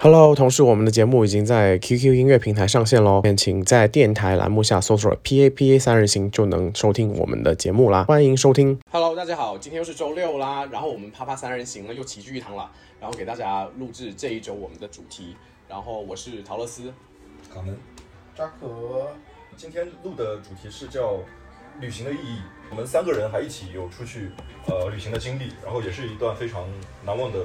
Hello，同时我们的节目已经在 QQ 音乐平台上线喽，请在电台栏目下搜索 PAPA 三人行就能收听我们的节目啦，欢迎收听。Hello，大家好，今天又是周六啦，然后我们啪啪三人行呢又齐聚一堂了，然后给大家录制这一周我们的主题，然后我是陶乐斯，卡门，扎克，今天录的主题是叫旅行的意义。我们三个人还一起有出去呃旅行的经历，然后也是一段非常难忘的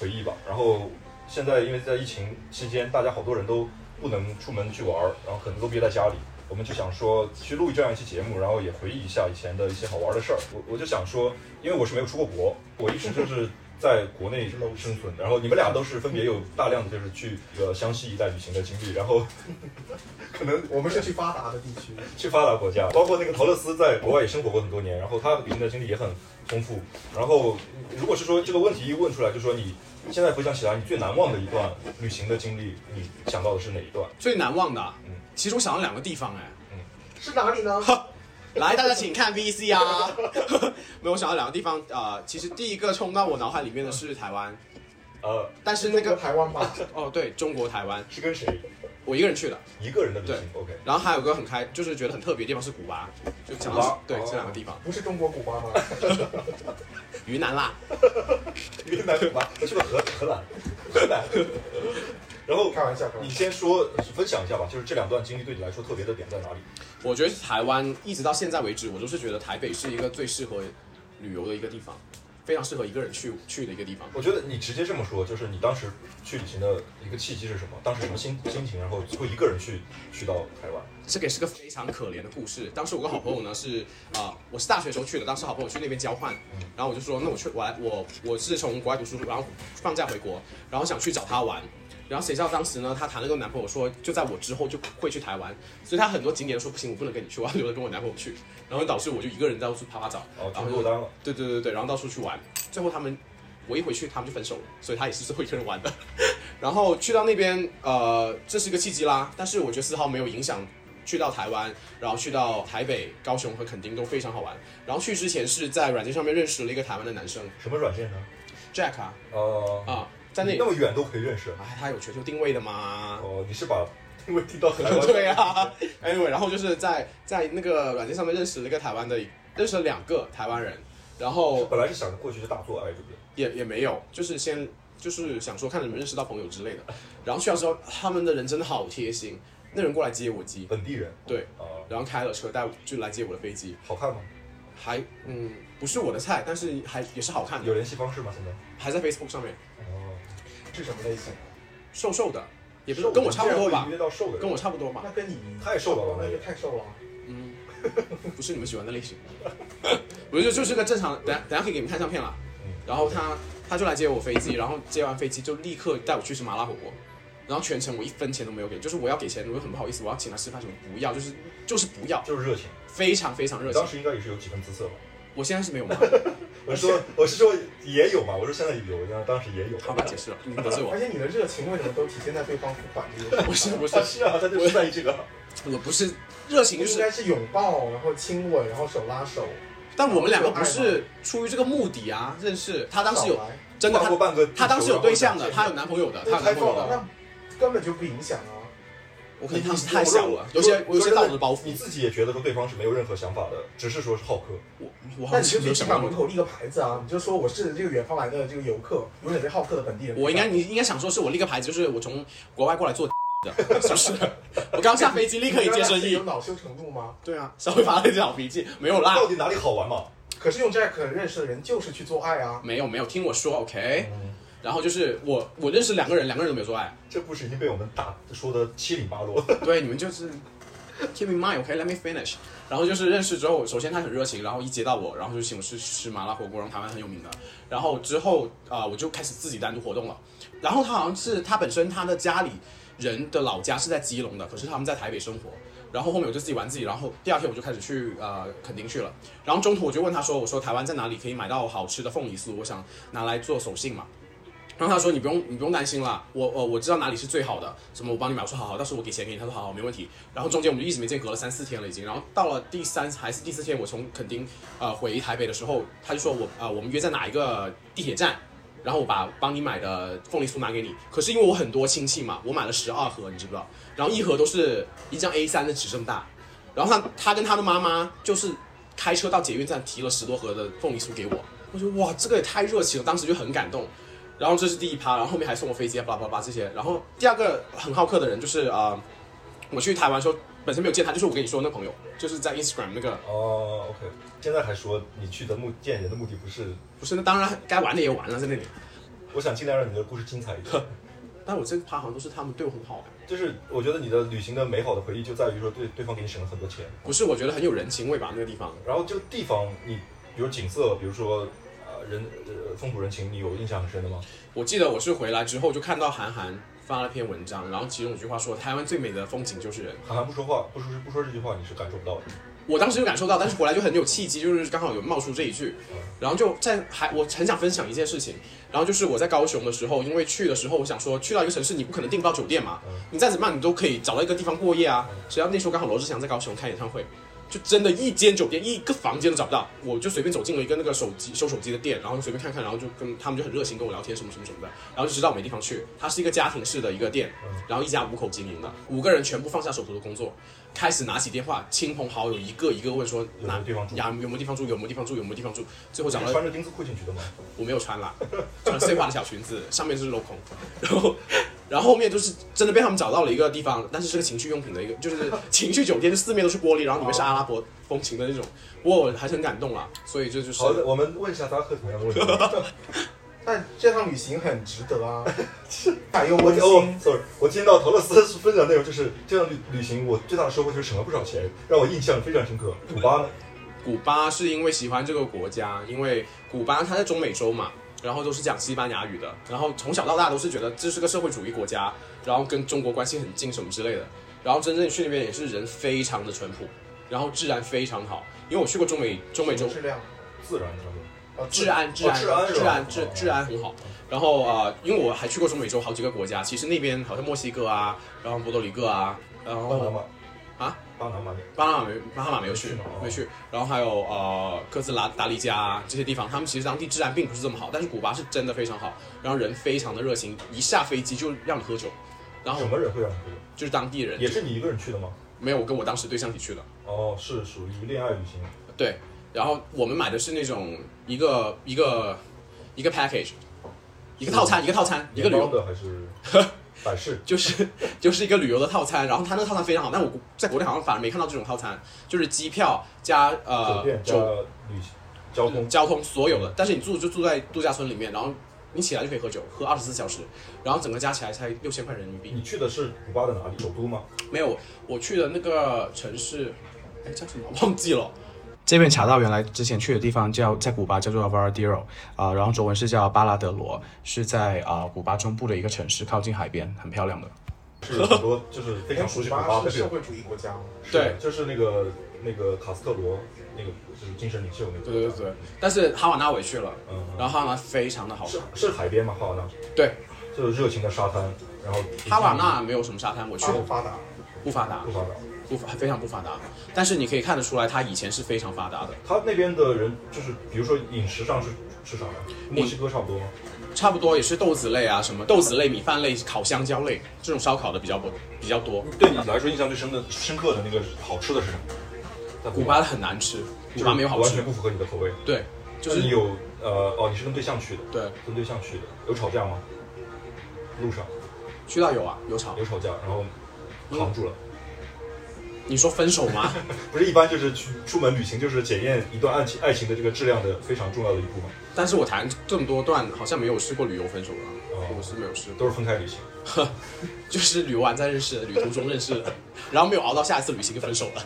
回忆吧。然后现在因为在疫情期间，大家好多人都不能出门去玩儿，然后可能都憋在家里。我们就想说去录这样一期节目，然后也回忆一下以前的一些好玩的事儿。我我就想说，因为我是没有出过国，我一直就是在国内生存。然后你们俩都是分别有大量的就是去呃湘西一带旅行的经历，然后 可能我们是去发达的地区，去发达国家，包括那个陶乐斯在国外也生活过很多年，然后他旅行的经历也很丰富。然后如果是说这个问题一问出来，就说你现在回想起来，你最难忘的一段旅行的经历，你想到的是哪一段？最难忘的啊，嗯其实我想到两个地方哎、嗯是哪里呢？来，大家请看 VC 啊！没有我想到两个地方啊、呃其实第一个冲到我脑海里面的是台湾，呃，但是那个台湾吧，哦对，中国台湾，是跟谁？我一个人去的。一个人的旅行？OK，然后还有个很开，就是觉得很特别的地方是古巴，就讲到对哦这两个地方，不是中国古巴吗？云南啦，云南古巴，我去过荷荷兰，荷兰。然后开玩笑，你。先说分享一下吧，就是这两段经历对你来说特别的点在哪里？我觉得台湾一直到现在为止，我都是觉得台北是一个最适合旅游的一个地方，非常适合一个人去去的一个地方。我觉得你直接这么说，就是你当时去旅行的一个契机是什么？当时什么心心情？然后会一个人去去到台湾？这个也是个非常可怜的故事。当时我跟好朋友呢是啊、呃我是大学时候去的，当时好朋友去那边交换，然后我就说，那我去我来我我是从国外读书，然后放假回国，然后想去找他玩。然后谁知道当时呢，她谈了个男朋友说，就在我之后就会去台湾，所以她很多景点都说不行，我不能跟你去，我要留着跟我男朋友去。然后导致我就一个人到处啪啪找，哦，然后。对对对对，然后到处去玩。最后他们我一回去，他们就分手了，所以他也是最后一个人玩的。然后去到那边，呃，这是一个契机啦。但是我觉得丝毫没有影响去到台湾，然后去到台北、高雄和垦丁都非常好玩。然后去之前是在软件上面认识了一个台湾的男生什么软件呢？Jack 啊哦，啊，在那你那么远都可以认识。哎，他有全球定位的嘛。哦，你是把定位定到台湾？对啊，anyway，然后就是在在那个软件上面认识了一个台湾的，认识了两个台湾人，然后本来是想着过去就大做爱，对不对？也也没有，就是先就是想说看能不能认识到朋友之类的。然后去到之后，他们的人真的好贴心，那人过来接我机，本地人。对，啊、然后开了车带我就来接我的飞机，好看吗？还嗯不是我的菜，但是还也是好看的，有联系方式吗？现在？还在 Facebook 上面，哦，是什么类型？瘦瘦的，也不是跟我差不多吧跟我差不多吧，那跟你太瘦了吧那就太瘦了。嗯，不是你们喜欢的类型，我就就是个正常，等下等下可以给你们看相片了。嗯然后他他就来接我飞机，然后接完飞机就立刻带我去吃麻辣火锅，然后全程我一分钱都没有给，就是我要给钱，我又很不好意思，我要请他吃饭什么不要，就是就是不要，就是热情。非常非常热情你当。时应该也是有几分姿色吧？我现在是没有嘛，我是说，我是说也有嘛，我说现在有，那当时也有。好吧，解释了，你得罪我而，且你的热情为什么都体现在对方付款这件事？不是不是啊，，是啊，他就是在意这个。我不是热情，就是，应该是拥抱，然后亲吻，然后手拉手。但我们两个不是出于这个目的啊，认识他当时有真的他他当时有对象的，他有男朋友的，他有男朋友的，那根本就不影响啊。我可能当时太小了，有些有些道德包袱你，自己也觉得说对方是没有任何想法的，只是说是好客。我我好那像没有你就想到过。场门口立个牌子啊，你就说我是这个远方来的这个游客，有点被好客的本地人。我应该你应该想说是我立个牌子，就是我从国外过来做的，是不是？我刚下飞机立刻一接生意有。恼羞成怒吗？对啊，稍微发了一点小脾气，没有啦到，底哪里好玩嘛？可是用 Jack 认识的人就是去做爱啊。没有没有，听我说，OK。嗯，然后就是我我认识两个人，两个人都没有做爱。这故事已经被我们打说的七零八落。对，你们就是 keep in mind，OK，let、me finish。然后就是认识之后，首先他很热情，然后一接到我，然后就请我去吃麻辣火锅，然后台湾很有名的。然后之后啊、我就开始自己单独活动了。然后他好像是他本身他的家里人的老家是在基隆的，可是他们在台北生活。然后后面我就自己玩自己，然后第二天我就开始去呃垦丁去了。然后中途我就问他说：“我说台湾在哪里可以买到好吃的凤梨酥？我想拿来做手信嘛。”然后他说你不用你不用担心啦，我我我知道哪里是最好的，什么我帮你买，我说好好，到时候我给钱给你，他说好好没问题。然后中间我们就一直没见，隔了三四天了已经。然后到了第三还是第四天，我从垦丁呃回台北的时候，他就说我呃我们约在哪一个地铁站，然后我把帮你买的凤梨酥拿给你。可是因为我很多亲戚嘛，我买了十二盒，你知不知道？然后一盒都是一张 A 3的纸这么大。然后他他跟他的妈妈就是开车到捷运站提了十多盒的凤梨酥给我，我觉得哇，这个也太热情了，当时就很感动。然后这是第一趴，然后后面还送我飞机啊，巴拉巴拉巴拉这些。然后第二个很好客的人就是啊、呃我去台湾的时候本身没有见他，就是我跟你说那朋友，就是在 Instagram 那个，哦，OK，现在还说你去的目见人的目的不是，不是那当然该玩的也玩了在那里。我想尽量让你的故事精彩一点。但我这个趴好像都是他们对我很好的，就是我觉得你的旅行的美好的回忆就在于说对对方给你省了很多钱，不是我觉得很有人情味吧那个地方。然后这个地方你比如景色，比如说呃人呃风土人情，你有印象很深的吗？我记得我是回来之后就看到韩寒发了篇文章，然后其中有句话说台湾最美的风景就是人。韩寒不说话，不说不说这句话，你是感受不到的。我当时就感受到，但是回来就很有契机，就是刚好有冒出这一句，然后就在还我很想分享一件事情，然后就是我在高雄的时候，因为去的时候我想说去到一个城市你不可能订不到酒店嘛，你再怎么样你都可以找到一个地方过夜啊，谁知道那时候刚好罗志祥在高雄开演唱会。就真的一间酒店一个房间都找不到，我就随便走进了一个那个手机修手机的店，然后随便看看，然后就跟他们就很热心跟我聊天什么什么什么的，然后就知道我没地方去。它是一个家庭式的一个店，然后一家五口经营的，五个人全部放下手头的工作，开始拿起电话，亲朋好友一个一个问说有没有地方住？呀有没有地方住，有没有地方住，有没有地方住，最后找到穿着丁字裤进去的吗？我 没有穿啦，穿碎花的小裙子，上面就是镂空，然后，然后后面就是真的被他们找到了一个地方，但是是个情趣用品的一个，就是情趣酒店，就四面都是玻璃，然后里面是阿拉伯风情的那种，不过我还是很感动啦，所以这就是好的，我们问一下扎克同样的问题。但这趟旅行很值得啊，还又温我哦馨。，sorry，我听到陶乐斯分享的内容就是这趟旅旅行，我最大的收获就是省了不少钱，让我印象非常深刻。古巴呢？古巴是因为喜欢这个国家，因为古巴它在中美洲嘛，然后都是讲西班牙语的，然后从小到大都是觉得这是个社会主义国家，然后跟中国关系很近什么之类的，然后真正去那边也是人非常的淳朴，然后治安非常好，因为我去过中美中美洲，质量，自然上面。呃治安治安治安治安治安很好。然后呃，因为我还去过中美洲好几个国家，其实那边好像墨西哥啊，然后波多黎各啊，然后巴拿马啊，巴拿马巴拿马没巴拿马没有去没去然后还有呃哥斯拉达黎加啊这些地方，他们其实当地治安并不是这么好，但是古巴是真的非常好，然后人非常的热情，一下飞机就让你喝酒，然后什么人会让你喝酒？就是当地人也是你一个人去的吗？没有我跟我当时对象一起去的，哦，是属于恋爱旅行。对，然后我们买的是那种一个一个一个 package，一个套餐一个套餐一个旅游的还是 百事？就是就是一个旅游的套餐，然后他那个套餐非常好，但我在国内好像反而没看到这种套餐，就是机票加酒呃酒旅行交通。交通所有的，但是你住就住在度假村里面，然后你起来就可以喝酒，喝二十四小时，然后整个加起来才六千块人民币。你去的是古巴的哪里？首都吗？没有，我去的那个城市，哎叫什么忘记了。这边查到原来之前去的地方叫在古巴叫做 Varadero 啊、然后中文是叫巴拉德罗，是在啊、古巴中部的一个城市，靠近海边，很漂亮的。是很多就是非常熟悉古巴巴的是社会主义国家吗？对，就是那个那个卡斯特罗那个就是精神领袖那个。对对对对，但是哈瓦那我也去了，嗯，然后哈瓦那非常的好是看。是海边吗？哈瓦那？对，就是热情的沙滩，然后哈瓦那没有什么沙滩，我去发不发达？不发达不，发达。不 非常不发达，但是你可以看得出来，它以前是非常发达的。他那边的人就是，比如说饮食上是吃啥的？墨西哥差不多吗？差不多也是豆子类啊，什么豆子类、米饭类、烤香蕉类这种烧烤的比较不比较多。对你来说印象最深的、深刻的那个好吃的是什么？在古巴的很难吃，古巴没有好吃完全。不符合你的口味。对，就是你有呃哦，你是跟对象去的，对，跟对象去的，有吵架吗？路上去到有啊，有吵。有吵架，然后扛住了。你说分手吗？不是一般就是去出门旅行，就是检验一段爱情爱情的这个质量的非常重要的一步嘛。但是我谈这么多段，好像没有试过旅游分手的，哦我是没有试过，都是分开旅行。就是旅游完再认识的，旅途中认识的，然后没有熬到下一次旅行就分手了。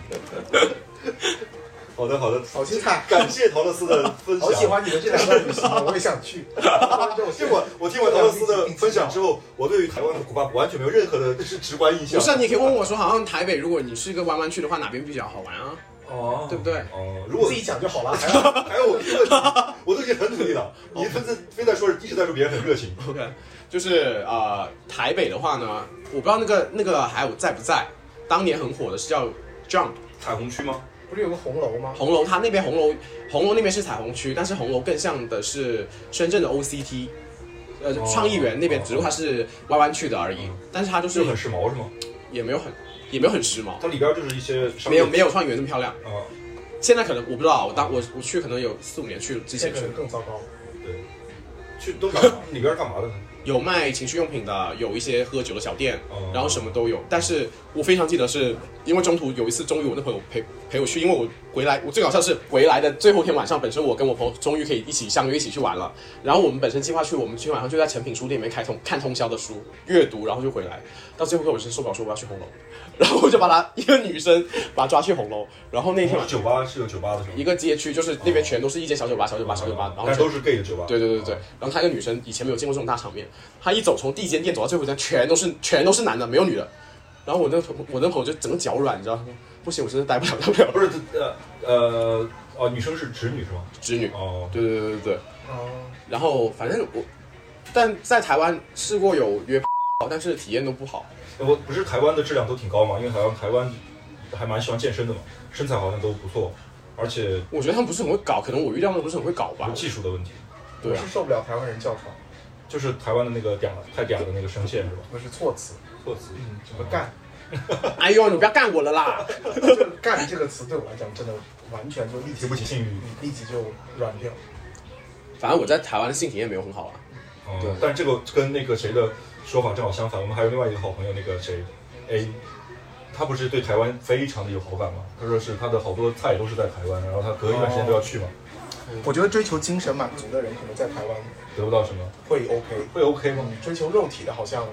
好的好的，好精彩！感谢陶乐斯的分享。好喜欢你们这两段旅行啊，我也想去。结果我听完陶乐斯的分享之后，我对于台湾的古巴完全没有任何的直直观印象。不是啊，你可以问我说，好像台北，如果你是一个弯弯去的话，哪边比较好玩啊？哦，对不对哦，如果自己讲就好了，还要还有我提问题，我都已经很努力了，你非在非在说一直在说别人很热情。OK，就是呃，台北的话呢，我不知道那个那个还有在不在，当年很火的是叫 Jump 彩虹区吗？不是有个红楼吗？红楼，它那边红楼红楼那边是彩虹区，但是红楼更像的是深圳的 OCT，呃哦创意园那边，哦只不过它是弯弯曲的而已，但是它就是就很时髦是吗？也没有很也没有很时髦，它里边就是一些商没有没有创意园那么漂亮。啊，现在可能我不知道，我当我我去可能有四五年去之前可能，更糟糕。对，去都干嘛？里边干嘛的呢？有卖情趣用品的，有一些喝酒的小店，哦然后什么都有。但是我非常记得是，因为中途有一次，终于我那朋友陪陪我去，因为我回来，我最搞笑是回来的最后一天晚上，本身我跟我朋友终于可以一起相约一起去玩了。然后我们本身计划去，我们今天晚上就在诚品书店里面开通看通宵的书阅读，然后就回来。到最后我真受不了，说我要去红楼，然后我就把她一个女生把她抓去红楼，然后那天晚酒吧是有酒吧的是吗？一个街区就是那边全都是一间小酒吧，小酒吧，小酒吧，然后都是 gay 的酒吧。对对对对，然后她一个女生以前没有见过这种大场面，她一走从第一间店走到最后一间，全都是全都是男的，没有女的。然后我那我那朋友就整个脚软，你知道吗？不行，我真的待不了，待不了。不是呃呃哦，女生是直女是吗？直女，哦，对对对对对。哦，然后反正我，但在台湾试过有约，但是体验都不好。我不是台湾的质量都挺高嘛，因为台湾台湾还蛮喜欢健身的嘛，身材好像都不错，而且我觉得他们不是很会搞，可能我遇到的不是很会搞吧有。技术的问题，对啊我是，受不了台湾人叫床，就是台湾的那个嗲太嗲的那个声线是吧？不是措辞，措辞，嗯，什么干，哎呦，你不要干我了啦！这 干这个词对我来讲真的完全就立即提不起性欲。嗯立即就软掉。反正我在台湾的性体验没有很好啊。对嗯，但这个跟那个谁的说法正好相反。我们还有另外一个好朋友，那个谁 A，他不是对台湾非常的有好感吗？他说是他的好多菜都是在台湾，然后他隔一段时间都要去嘛，我觉得追求精神满足的人，可能在台湾得不到什么，会 OK，会 OK 吗？嗯，追求肉体的，好像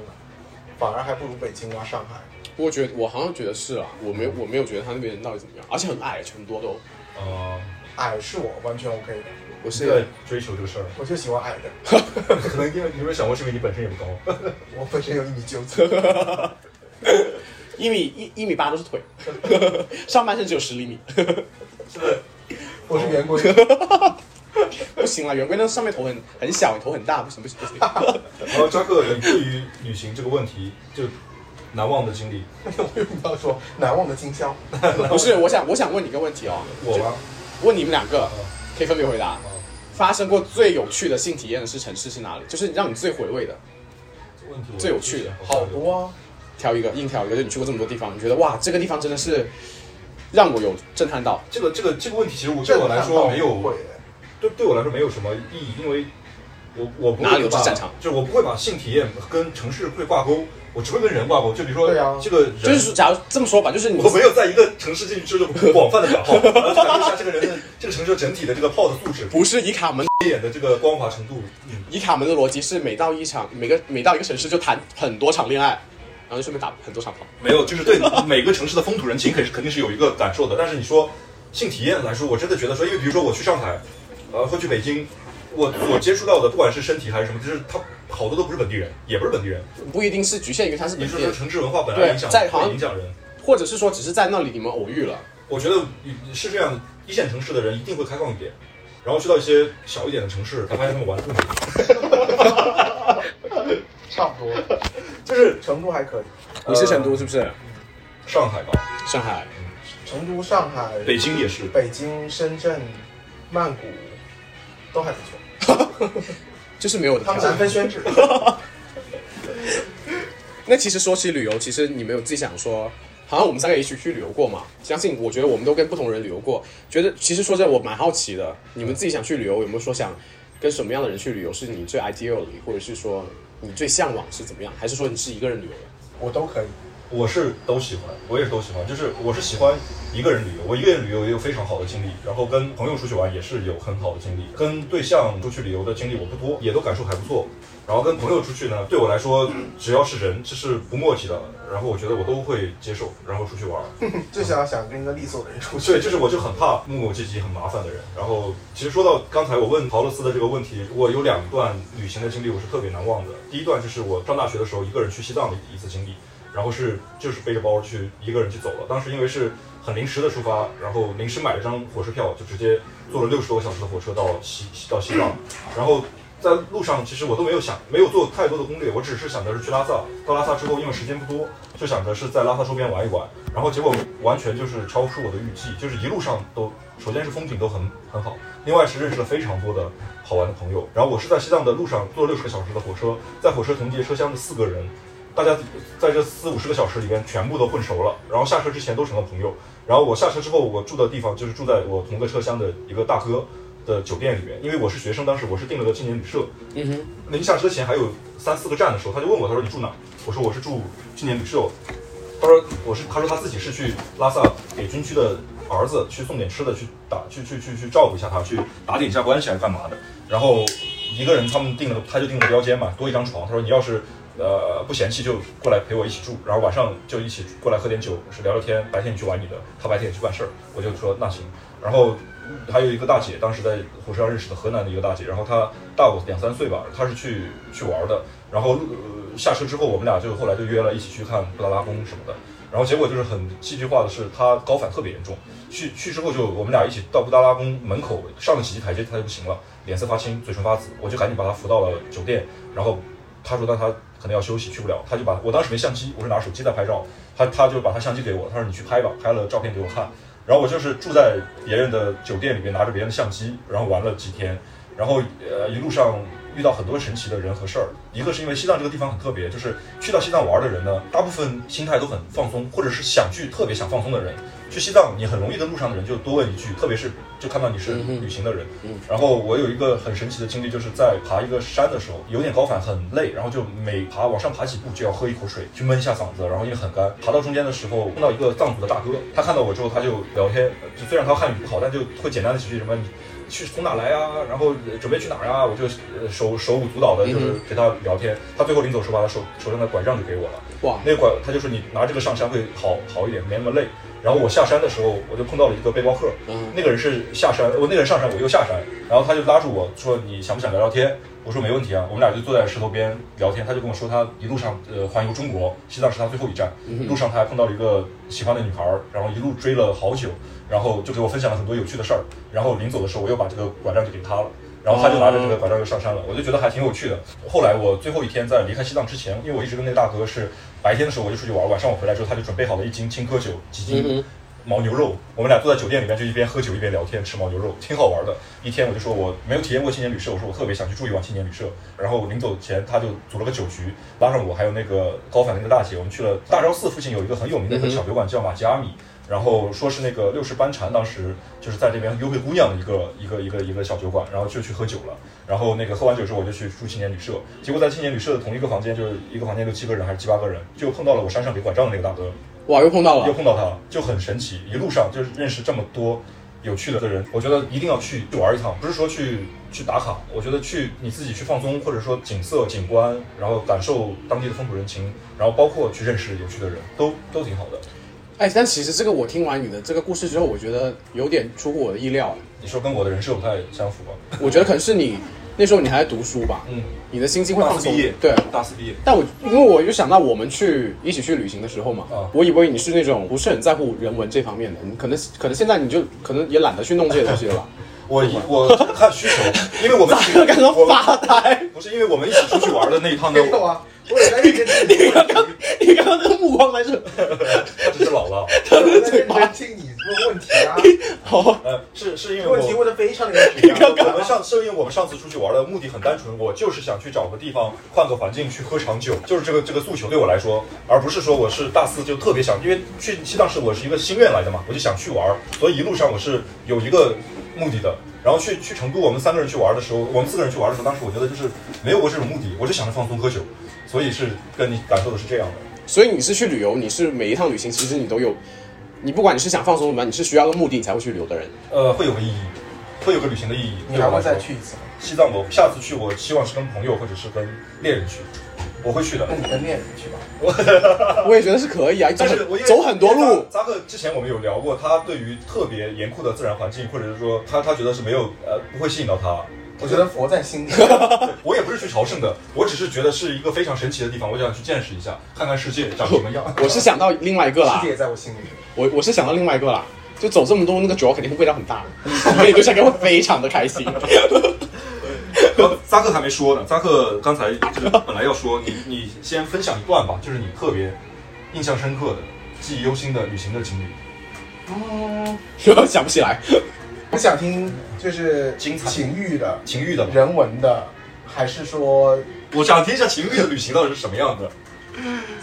反而还不如北京啊、上海。我觉得我好像觉得是啊，我没有我没有觉得他那边人到底怎么样，而且很矮，很多都。呃，矮是我完全 OK 的，我是在追求这个事儿，我就喜欢矮的。可能因为你有没有想过，是因为你本身也不高？我本身有一米九几，一米一一米八都是腿，上半身只有十厘米。是我是圆规。不行了，圆规那上面头很很小，你头很大，不行不行不行。然后扎克，你对于旅行这个问题，就难忘的经历，我为什么要说难忘的今宵？不是，我想我想问你一个问题哦，我吗？问你们两个嗯可以分别回答。发生过最有趣的性体验的是城市是哪里？就是让你最回味的，问题最有趣的好多啊，挑一个，硬挑一个。就你去过这么多地方，你觉得哇，这个地方真的是让我有震撼到。这个这个这个问题，其实我对我来说没有，对对我来说没有什么意义，因为我我不哪里会把都是战场就是我不会把性体验跟城市会挂钩，我只会跟人挂钩。就比如说对啊这个人，就是说，假如这么说吧，就是你我没有在一个城市进去之后就广泛的打炮，然后感受一下这个人的这个城市整体的这个炮的素质、不是以卡门演的这个光滑程度。嗯，以卡门的逻辑是每到一场每个每到一个城市就谈很多场恋爱，然后就顺便打很多场炮。没有，就是对每个城市的风土人情肯肯定是有一个感受的。但是你说性体验来说，我真的觉得说，因为比如说我去上海，呃，或去北京，我我接触到的不管是身体还是什么，就是他好多都不是本地人，也不是本地人。不一定是局限于他是你本地人，说说城市文化本来影响影响人，或者是说只是在那里你们偶遇了。我觉得是这样，一线城市的人一定会开放一点，然后去到一些小一点的城市，才发现他们玩的更好。差不多。就是成都还可以，你是成都是不是？上海吧，上海成都、上海、北京也是。北京、深圳、曼谷都还不错。就是没有的他们条件。难分轩轾。那其实说起旅游，其实你们有自己想说，好像我们三个一起去旅游过嘛？相信我觉得我们都跟不同人旅游过，觉得其实说真的，我蛮好奇的，你们自己想去旅游，有没有说想跟什么样的人去旅游是你最 ideal 的，或者是说你最向往是怎么样，还是说你是一个人旅游的？我都可以。我是都喜欢，我也是都喜欢，就是我是喜欢一个人旅游，我一个人旅游也有非常好的经历，然后跟朋友出去玩也是有很好的经历，跟对象出去旅游的经历我不多，也都感受还不错。然后跟朋友出去呢，对我来说，只要是人，这是不默契的，然后我觉得我都会接受，然后出去玩。就是要想跟一个利索的人出去。对，就是我就很怕磨磨唧唧、很麻烦的人。然后，其实说到刚才我问陶乐斯的这个问题，我有两段旅行的经历，我是特别难忘的。第一段就是我上大学的时候一个人去西藏的一次经历，然后是就是背着包去一个人去走了。当时因为是很临时的出发，然后临时买了张火车票，就直接坐了六十多个小时的火车到西到西藏。然后在路上其实我都没有想，没有做太多的攻略，我只是想着是去拉萨。到拉萨之后，因为时间不多，就想着是在拉萨周边玩一玩。然后结果完全就是超出我的预计，就是一路上都，首先是风景都很很好，另外是认识了非常多的好玩的朋友。然后我是在西藏的路上坐了六十个小时的火车，在火车同节车厢的四个人，大家在这四五十个小时里边全部都混熟了，然后下车之前都成了朋友。然后我下车之后，我住的地方就是住在我同个车厢的一个大哥的酒店里面，因为我是学生，当时我是订了个青年旅社。嗯哼，临下车前还有三四个站的时候，他就问我，他说你住哪？我说我是住青年旅社。他说我是，他说他自己是去拉萨给军区的儿子去送点吃的，去打去去去去照顾一下他，去打点一下关系还是干嘛的。然后一个人他们订了，他就订了个标间嘛，多一张床。他说你要是呃不嫌弃就过来陪我一起住，然后晚上就一起过来喝点酒，是聊聊天。白天你去玩你的，他白天也去办事儿。我就说那行。然后还有一个大姐，当时在火车上认识的河南的一个大姐，然后她大我两三岁吧，她是去去玩的。然后、呃、下车之后，我们俩就后来就约了一起去看布达拉宫什么的。然后结果就是很戏剧化的是，她高反特别严重。去去之后就我们俩一起到布达拉宫门口上了几级台阶，她就不行了，脸色发青，嘴唇发紫，我就赶紧把她扶到了酒店。然后她说那她可能要休息，去不了，他就把我当时没相机，我是拿手机在拍照，他他就把他相机给我，他说你去拍吧，拍了照片给我看。然后我就是住在别人的酒店里面，拿着别人的相机，然后玩了几天，然后呃一路上遇到很多神奇的人和事儿。一个是因为西藏这个地方很特别，就是去到西藏玩的人呢，大部分心态都很放松，或者是想去特别想放松的人，去西藏你很容易的路上的人就多问一句，特别是就看到你是旅行的人。然后我有一个很神奇的经历，就是在爬一个山的时候，有点高反，很累，然后就每爬往上爬几步就要喝一口水，去闷一下嗓子，然后因为很干。爬到中间的时候碰到一个藏族的大哥，他看到我之后他就聊天，就虽然他汉语不好，但就会简单的几句什么你去从哪来啊，然后呃准备去哪儿啊，我就呃手手舞足蹈的，就是陪他聊天。他最后临走时候把他手手上的拐杖就给我了。哇，那个拐他就说你拿这个上山会好好一点，没那么累。然后我下山的时候，我就碰到了一个背包客，嗯那个人是下山，我那个人上山，我又下山，然后他就拉住我说你想不想聊聊天？我说没问题啊，我们俩就坐在石头边聊天。他就跟我说他一路上呃环游中国，西藏是他最后一站，路上他还碰到了一个喜欢的女孩儿，然后一路追了好久，然后就给我分享了很多有趣的事儿。然后临走的时候，我又把这个拐杖就给他了。然后他就拿着这个拐杖又上山了，我就觉得还挺有趣的。后来我最后一天在离开西藏之前，因为我一直跟那个大哥是白天的时候我就出去玩，晚上我回来之后他就准备好了一斤青稞酒，几斤牦牛肉，我们俩坐在酒店里面就一边喝酒一边聊天，吃牦牛肉，挺好玩的。一天我就说我没有体验过青年旅社，我说我特别想去住一晚青年旅社。然后临走前他就组了个酒局，拉上我还有那个高反的那个大姐，我们去了大昭寺附近有一个很有名的一个小酒馆叫马吉阿米。然后说是那个六世班禅当时就是在这边幽会姑娘的一个一个一个一个小酒馆，然后就去喝酒了。然后那个喝完酒之后，我就去住青年旅社，结果在青年旅社的同一个房间，就是一个房间六七个人还是七八个人，就碰到了我山上给拐杖的那个大哥。哇，又碰到了，又碰到他，就很神奇。一路上就是认识这么多有趣的人，我觉得一定要去去玩一趟，不是说去去打卡，我觉得去你自己去放松，或者说景色、景观，然后感受当地的风土人情，然后包括去认识有趣的人，都都挺好的。哎，但其实这个我听完你的这个故事之后，我觉得有点出乎我的意料。你说跟我的人设不太相符吧？我觉得可能是你那时候你还在读书吧，嗯，你的心境会放松大四毕业，，对。大四毕业，但我因为我就想到我们去一起去旅行的时候嘛，啊我以为你是那种不是很在乎人文这方面的，你可能可能现在你就可能也懒得去弄这些东西了吧。我我看需求，因为我们大哥刚刚发呆，不是因为我们一起出去玩的那一趟呢，没有啊，我也在认真听你刚刚，你刚刚那个目光在这，他只是老了。我在认真听你问问题啊，好，呃，是是因为这问题问的非常的有质量。我们上是因为我们上次出去玩的目的很单纯，我就是想去找个地方换个环境去喝场酒，就是这个这个诉求对我来说，而不是说我是大四就特别想，因为去西藏是我是一个心愿来的嘛，我就想去玩，所以一路上我是有一个目的的。然后去去成都，我们三个人去玩的时候，我们四个人去玩的时候，当时我觉得就是没有过这种目的，我就想着放松喝酒，所以是跟你感受的是这样的。所以你是去旅游，你是每一趟旅行其实你都有，你不管你是想放松什么，你是需要个目的你才会去旅游的人。呃，会有个意义，会有个旅行的意义。你还会再去一次吗？西藏？我下次去，我希望是跟朋友或者是跟恋人去，我会去的那。你跟恋人去吧。我也觉得是可以啊，走但是走很多路，扎克之前我们有聊过，他对于特别严酷的自然环境，或者是说他他觉得是没有呃不会吸引到他。我觉得佛在心里。对我也不是去朝圣的，我只是觉得是一个非常神奇的地方，我想去见识一下，看看世界长什么样。我是想到另外一个啦世界，也在我心里。我我是想到另外一个啦，就走这么多那个脚肯定会味道很大，你的对象应该会非常的开心。刚扎克还没说呢，扎克刚才就是本来要说，你 你先分享一段吧，就是你特别印象深刻的、记忆犹新的旅行的经历。嗯，想不起来。我想听就是精彩情欲的、情欲的吗，人文的，还是说我想听一下情欲的旅行到底是什么样的。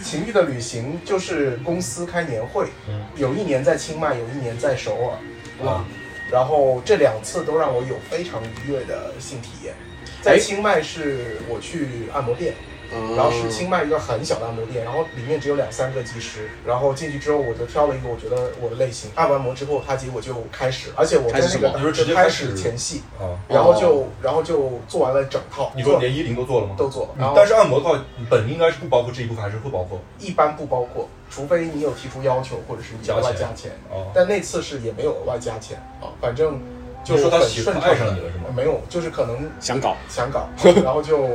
情欲的旅行？就是公司开年会，嗯有一年在清迈，有一年在首尔，啊，然后这两次都让我有非常愉悦的性体验。在哎清迈是我去按摩店，嗯然后是清迈一个很小的按摩店，然后里面只有两三个技师，然后进去之后我就挑了一个我觉得我的类型，按完摩之后他结果就开始，而且我跟那个直接就开开始始前戏，啊，然后就然后就做完了整套，你说连衣领都做了吗？都做了，然后但是按摩的话，本应该是不包括这一部分，还是会包括？一般不包括，除非你有提出要求或者是你额外加钱，哦，但那次是也没有额外加钱啊，反正就是说他喜很顺畅爱上你了是吗？没有，就是可能想搞，想搞，然后就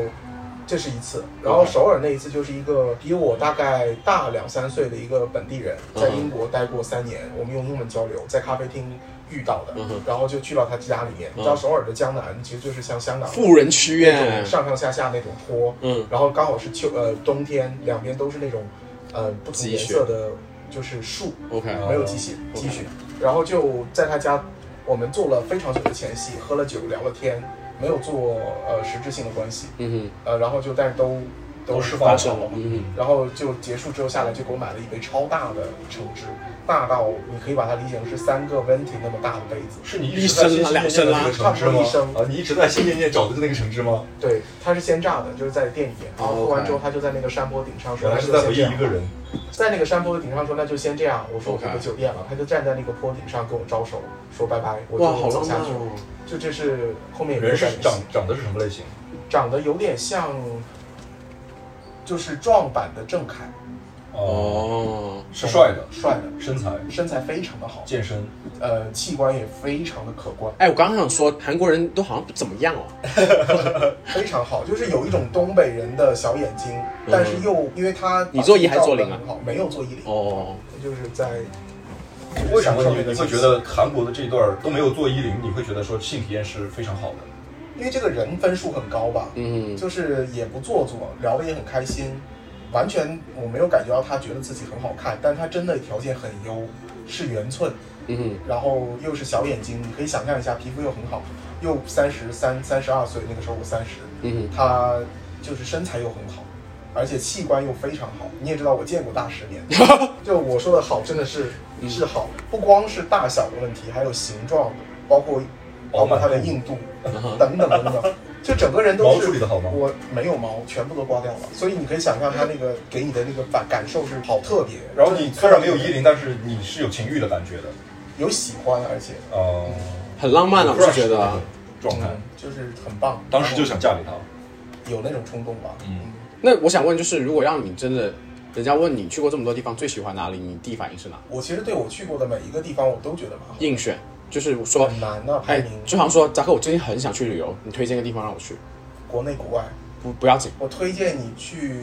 这是一次，然后首尔那一次就是一个比我大概大两三岁的一个本地人，在英国待过三年，我们用英文交流，在咖啡厅遇到的。然后就去到他家里面。你知道首尔的江南其实就是像香港富人区那种。上上下下那种坡，嗯，然后刚好是秋呃冬天，两边都是那种呃不同颜色的，就是树没有积雪积雪。然后就在他家，我们做了非常久的前戏，喝了酒，聊了天，没有做呃实质性的关系，嗯呃，然后就但是都都释放生了然后就结束之后下来，就给我买了一杯超大的橙汁，大到你可以把它理解成是三个 venti 那么大的杯子。是你一直在心心念念的那个橙汁吗？啊，你一直在心念念找的那个橙汁吗？对，它是鲜榨的，就是在店里面。然后喝完之后，他就在那个山坡顶上说：“原来是在回忆一个人。在那个山坡的顶上说：“那就先这样。”我说：“我 OK 回酒店了。”他就站在那个坡顶上跟我招手，说：“拜拜。”我哇，就走下去。好浪漫哦。就这是后面有人是长长得是什么类型？长得有点像，就是壮版的郑恺，哦，是帅的，帅的，身材。身材非常的好，健身，呃，器官也非常的可观，哎，我刚刚想说，韩国人都好像不怎么样哦。非常好，就是有一种东北人的小眼睛，但是又因为他你做一还是做零啊？没有做一零，哦，就是在为什么你你会觉得韩国的这一段儿都没有做一零，你会觉得说性体验是非常好的？因为这个人分数很高吧，嗯，就是也不做作，聊得也很开心，完全我没有感觉到他觉得自己很好看，但他真的条件很优，是圆寸，嗯。然后又是小眼睛，你可以想象一下，皮肤又很好，又三十三、三十二岁，那个时候我三十，嗯。他就是身材又很好，而且器官又非常好。你也知道，我见过大世面，就我说的好，真的是嗯是好，不光是大小的问题，还有形状，包括包括它的硬度等等等等，就整个人都毛是处理的好吗？我没有毛，全部都刮掉了，所以你可以想象它那个给你的那个感感受是好特别。然后你虽然没有衣领，但是你是有情欲的感觉的，有喜欢，而且呃，很浪漫了，我是觉得。状态，嗯就是很棒。当时就想嫁给他。有那种冲动吧。嗯那我想问，就是如果让你真的，人家问你去过这么多地方，最喜欢哪里，你第一反应是哪？我其实对我去过的每一个地方，我都觉得蛮好。硬选，就是说，很难啊，排哎名，就好像说，扎克，我最近很想去旅游，你推荐个地方让我去，国内国外，不不要紧，我推荐你去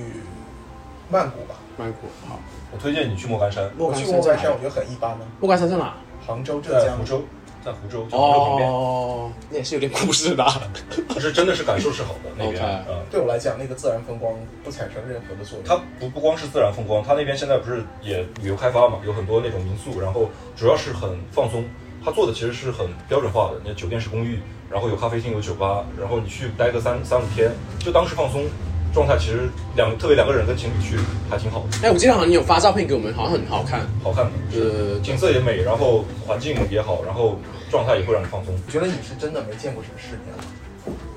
曼谷吧。曼谷好。我推荐你去莫干山，莫干山我觉得很一般呢。莫干山在哪？杭州、浙江在湖，州，在湖州，就湖州旁边，哦，那也是有点故事的。可是真的是感受是好的那边。对我来讲，那个自然风光不产生任何的作用。它不不光是自然风光，它那边现在不是也旅游开发嘛，有很多那种民宿，然后主要是很放松。它做的其实是很标准化的，那酒店式公寓，然后有咖啡厅，有酒吧，然后你去待个三三五天，就当时放松状态。其实两特别两个人跟情侣去还挺好的，哎，我记得好像你有发照片给我们，好像很好看。好看的，呃，景色也美，然后环境也好，然后状态也会让你放松。我觉得你是真的没见过什么世面了。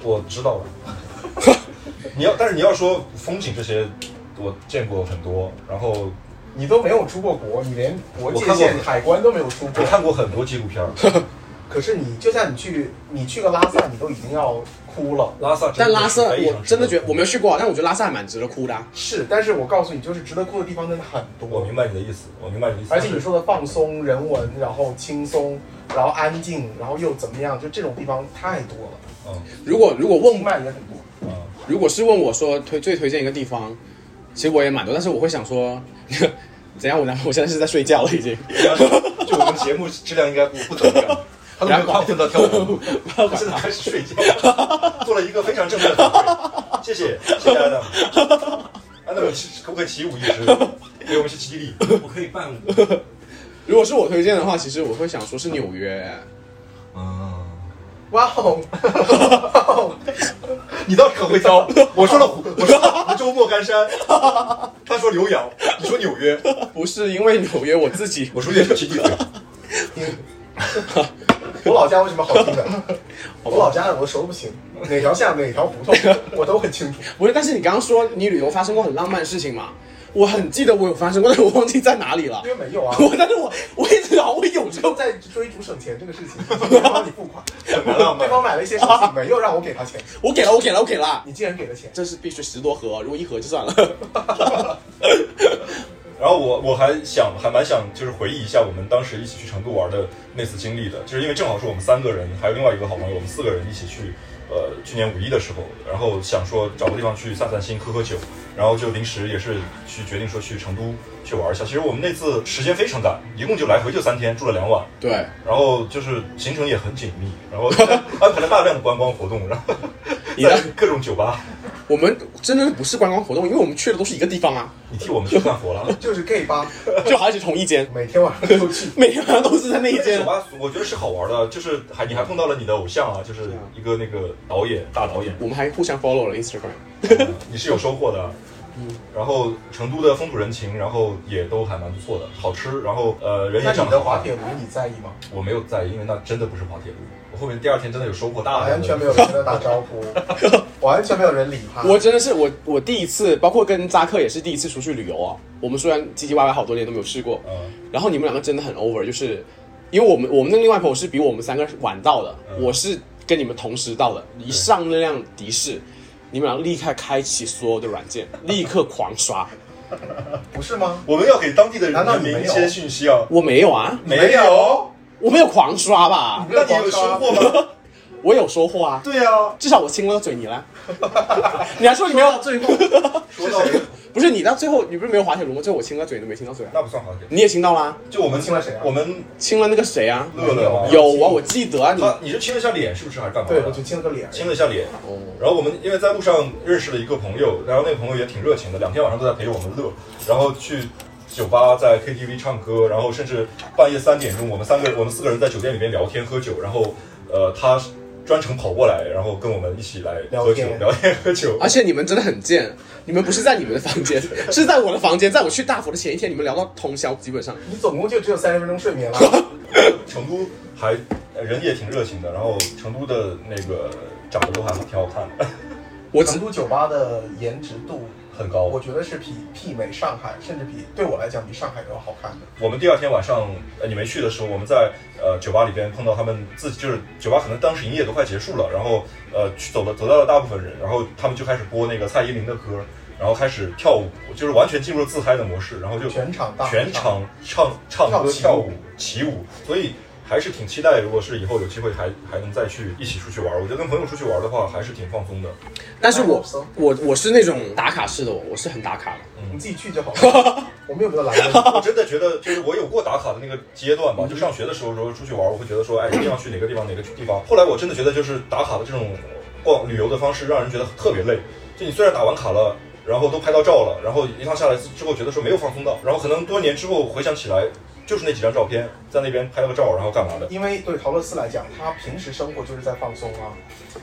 我知道了，你要但是你要说风景这些，我见过很多，然后你都没有出过国，你连国界线海关都没有出过我。看过很多纪录片儿，可是你就像你去，你去个拉萨，你都已经要哭了。拉萨但拉萨我真的觉得我没有去过，但我觉得拉萨还蛮值得哭的啊。是，但是我告诉你，就是值得哭的地方真的很多我明。白你的意思，我明白你的意思。而且你说的放松、人文，然后轻松，然后安静，然后又怎么样？就这种地方太多了。嗯如果如果问清迈也很多。嗯，如果是问我说推最推荐一个地方，其实我也蛮多，但是我会想说，怎样？我男朋友现在是在睡觉了已经。就我们节目质量应该不不怎么样。他都没有亢奋到跳舞，他现在开始睡觉，做了一个非常正面的反馈。谢谢，谢谢安娜。安娜，可不可以起舞一支，给我们一些激励？我可以伴舞。如果是我推荐的话，其实我会想说是纽约。嗯，哇哦，你倒是很会挑。我说了湖，我说湖州莫干山，他说浏阳，你说纽约，不是因为纽约，我自己我说越秀奇地嘴。我老家为什么好听的？我老家我熟的不行，哪条巷哪条胡同我都很清楚。不是。但是你刚刚说你旅游发生过很浪漫的事情嘛？我很记得我有发生过，但是我忘记在哪里了。因。为没有啊，我但是我我一直好我有这个，在追逐省钱这个事情，对方帮你付款，对方买了一些东西，没有让我给他钱，我给了我给了我给了，你竟然给了钱，这是必须十多盒，如果一盒就算了。然后我我还想还蛮想就是回忆一下我们当时一起去成都玩的那次经历的，就是因为正好是我们三个人，还有另外一个好朋友，我们四个人一起去，呃，去年五一的时候，然后想说找个地方去散散心、喝喝酒，然后就临时也是去决定说去成都去玩一下。其实我们那次时间非常赶，一共就来回就三天，住了两晚，对，然后就是行程也很紧密，然后安排了大量的观光活动，然后你呢？在各种酒吧，我们真的不是观光活动，因为我们去的都是一个地方啊，你替我们去干活了。就是 gay 吧，就好像是同一间，每天晚上都去。每天晚上都是在那一酒间。吧我觉得是好玩的，就是还你还碰到了你的偶像啊，就是一个那个导演大导演，我们还互相 follow 了 Instagram。嗯你是有收获的。嗯，然后成都的风土人情，然后也都还蛮不错的，好吃，然后呃人那也长得好看你的滑铁卢你在意吗？我没有在意，因为那真的不是滑铁卢。我后面第二天真的有收获大量的，完全没有人跟他打招呼，完全没有人理他。我真的是我我第一次，包括跟扎克也是第一次出去旅游啊。我们虽然唧唧歪歪好多年都没有试过，嗯，然后你们两个真的很 over，就是因为我们我们那另外朋友是比我们三个晚到的，嗯我是跟你们同时到的。一上那辆的士，你们俩立刻开启所有的软件，立刻狂刷。不是吗？我们要给当地的难道你没有人民一些讯息啊。我没有啊，没有，我没有狂刷吧？那你有收获吗？我有说话啊，对啊，至少我亲了个嘴你了。你还说你没有？最后 说到这个不是你到最后你不是没有滑铁卢吗？最后我亲了嘴，你都没亲到嘴啊。那不算滑铁卢，你也亲到啦？就我们亲了谁啊我们亲了那个谁啊？乐乐吗？有啊，我记得啊，你他你是亲了一下脸是不是还是干嘛对，我就亲了个脸。亲了一下脸，哦，然后我们因为在路上认识了一个朋友，然后那个朋友也挺热情的，两天晚上都在陪着我们乐，然后去酒吧在 KTV 唱歌，然后甚至半夜三点钟，我们三个我们四个人在酒店里面聊天喝酒，然后呃他专程跑过来，然后跟我们一起来喝酒聊天聊天喝酒，而且你们真的很贱，你们不是在你们的房间，是在我的房间。在我去大佛的前一天，你们聊到通宵，基本上。你总共就只有三十分钟睡眠了。成都还呃人也挺热情的，然后成都的那个长得都还挺好看的，我成都酒吧的颜值度，很高。我觉得是比媲美上海，甚至比对我来讲比上海都要好看的。我们第二天晚上，呃，你没去的时候，我们在呃酒吧里边碰到他们自己，就是酒吧可能当时营业都快结束了，然后呃去走了走到了大部分人，然后他们就开始播那个蔡依林的歌，然后开始跳舞，就是完全进入了自嗨的模式，然后就全场大全场唱唱歌跳舞起舞，所以。还是挺期待，如果是以后有机会还还能再去一起出去玩，我觉得跟朋友出去玩的话，还是挺放松的。但是我我我是那种打卡式的我，我是很打卡的。你自己去就好了。我们有没有拦着？我真的觉得，就是我有过打卡的那个阶段吧，就上学的时候，时候出去玩，我会觉得说，哎，一定要去哪个地方，哪个地方。后来我真的觉得，就是打卡的这种逛旅游的方式，让人觉得特别累。就你虽然打完卡了，然后都拍到照了，然后一趟下来之后，觉得说没有放松到，然后可能多年之后回想起来，就是那几张照片，在那边拍了个照，然后干嘛的。因为对陶乐斯来讲，他平时生活就是在放松啊，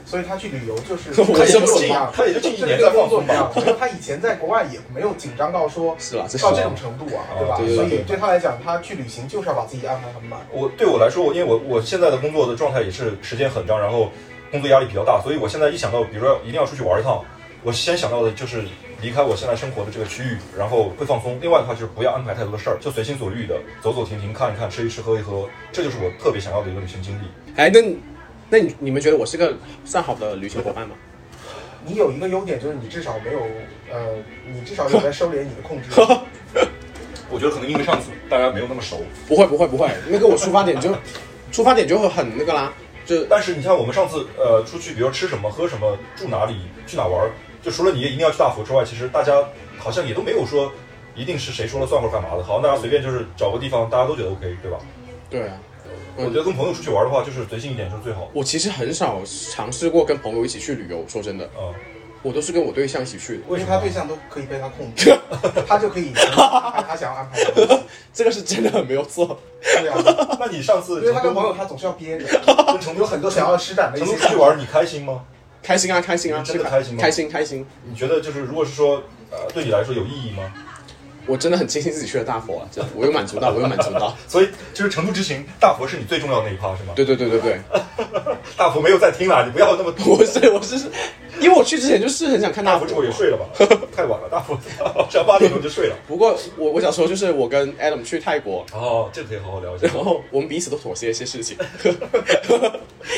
所以他去旅游就是 他也就这么说工作一样，他也就这一年在放松吧样。。他以前在国外也没有紧张到说是吧？到这种程度啊，对吧？啊对对对所以对他来讲，他去旅行就是要把自己安排很满。我对我来说，因为我我现在的工作的状态也是时间很长，然后工作压力比较大，所以我现在一想到，比如说一定要出去玩一趟，我先想到的就是离开我现在生活的这个区域，然后会放松。另外的话就是不要安排太多的事儿，就随心所欲的走走停停、看一看、吃一吃、喝一喝，这就是我特别想要的一个旅行经历。哎，那那你你们觉得我是个算好的旅行伙伴吗？你有一个优点就是你至少没有呃，你至少有在收敛你的控制。我觉得可能因为上次大家没有那么熟，不会不会不会，那个我出发点就 出发点就会很那个啦，就但是你像我们上次呃出去，比如吃什么、喝什么、住哪里、去哪玩儿，就除了你一定要去大佛之外，其实大家好像也都没有说一定是谁说了算或者干嘛的，好像大家随便就是找个地方，大家都觉得 OK，对吧？对啊。我觉得跟朋友出去玩的话，就是随性一点就是最好。我其实很少尝试过跟朋友一起去旅游，说真的，嗯，我都是跟我对象一起去的。因为为什么？他对象都可以被他控制，他就可以安排他想要安排的。这个是真的很没有错。对啊，那你上次因为他跟朋友他总是要憋着，成都有很多想要施展的一成些都出去玩，你开心吗？开心啊，开心啊，真的开心吗开心开心。你觉得就是如果是说呃对你来说有意义吗？我真的很庆幸自己去了大佛了，真的，我有满足到，我有满足到。所以就是成都之行，大佛是你最重要的那一趴是吗？对对对对对，大佛没有在听啦，你不要那么我 是我是，因为我去之前就是很想看大佛大佛之后也睡了吧？太晚了，大佛上 八点钟就睡了。不过我我想说，就是我跟 Adam 去泰国，哦，这个可以好好聊一下然。后我们彼此都妥协一些事情。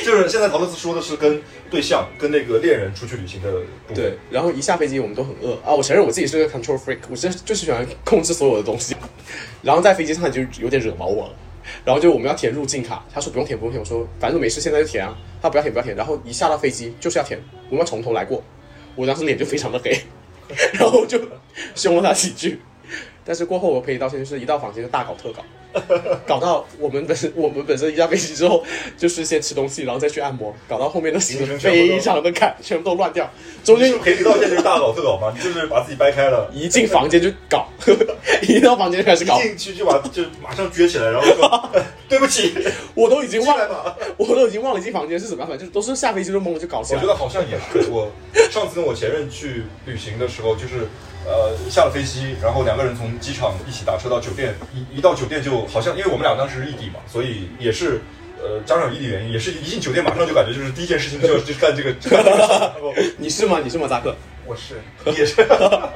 就是现在陶乐斯说的是跟对象、跟那个恋人出去旅行的。对，然后一下飞机我们都很饿啊！我承认我自己是个 control freak，我真就是喜欢控制所有的东西。然后在飞机上就有点惹毛我了。然后就我们要填入境卡，他说不用填不用填，我说反正没事，现在就填啊。他不要填不要填，然后一下到飞机就是要填，我们要从头来过。我当时脸就非常的黑，然后就凶了他几句。但是过后我可以道歉，就是一到房间就大搞特搞，搞到我们本身我们本身一下飞机之后，就是先吃东西，然后再去按摩，搞到后面的行程非常的赶，全部都乱掉。中间你是赔礼道歉就是大搞特搞嘛？你就是把自己掰开了，一进房间就搞，一到房间就开始一搞，进去就把就马上撅起来，然后说 对不起，我都已经忘了。我都已经忘了进房间是怎么样，反正就是都是下飞机就懵了就搞起来了。我觉得好像也是。我上次跟我前任去旅行的时候，就是呃下了飞机，然后两个人从机场一起打车到酒店，一一到酒店就好像因为我们俩当时是异地嘛，所以也是。呃，加上异地原因，也是一进酒店马上就感觉就是第一件事情就要就是干这个，你是吗？你是吗，扎克？我是 也是，